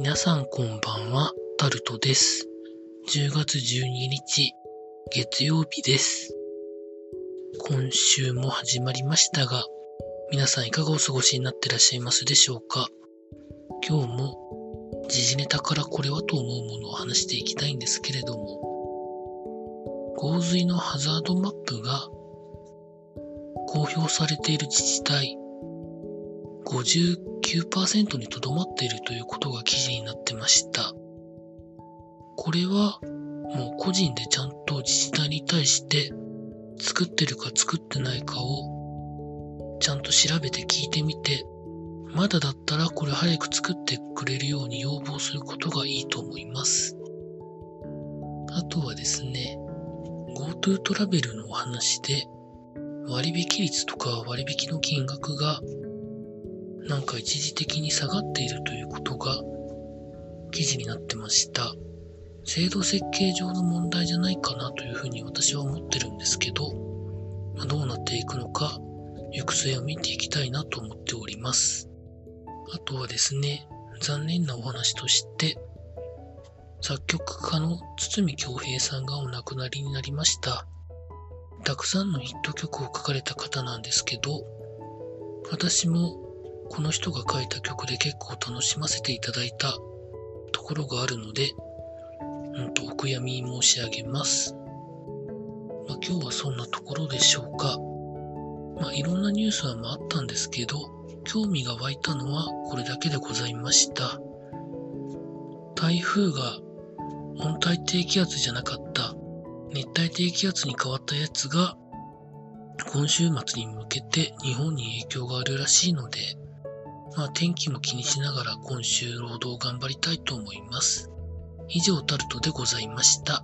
皆さんこんばんは、タルトです。10月12日、月曜日です。今週も始まりましたが、皆さんいかがお過ごしになってらっしゃいますでしょうか？今日も時事ネタからこれはと思うものを話していきたいんですけれども、洪水のハザードマップが公表されている自治体59%にとどまっているということが記事になってました。これはもう個人でちゃんと自治体に対して作ってるか作ってないかをちゃんと調べて聞いてみて、まだだったらこれ早く作ってくれるように要望することがいいと思います。あとはですね、GoTo トラベルのお話で割引率とか割引の金額がなんか一時的に下がっているということが記事になってました。制度設計上の問題じゃないかなというふうに私は思ってるんですけど、まあどうなっていくのか行く末を見ていきたいなと思っております。あとはですね、残念なお話として、作曲家の堤京平さんがお亡くなりになりました。たくさんのヒット曲を書かれた方なんですけど、私もこの人が書いた曲で結構楽しませていただいたところがあるので、うんと、お悔やみ申し上げます。まあ、今日はそんなところでしょうか。まあ、いろんなニュースはまああったんですけど、興味が湧いたのはこれだけでございました。台風が温帯低気圧じゃなかった熱帯低気圧に変わったやつが今週末に向けて日本に影響があるらしいので、まあ天気も気にしながら今週労働頑張りたいと思います。以上タルトでございました。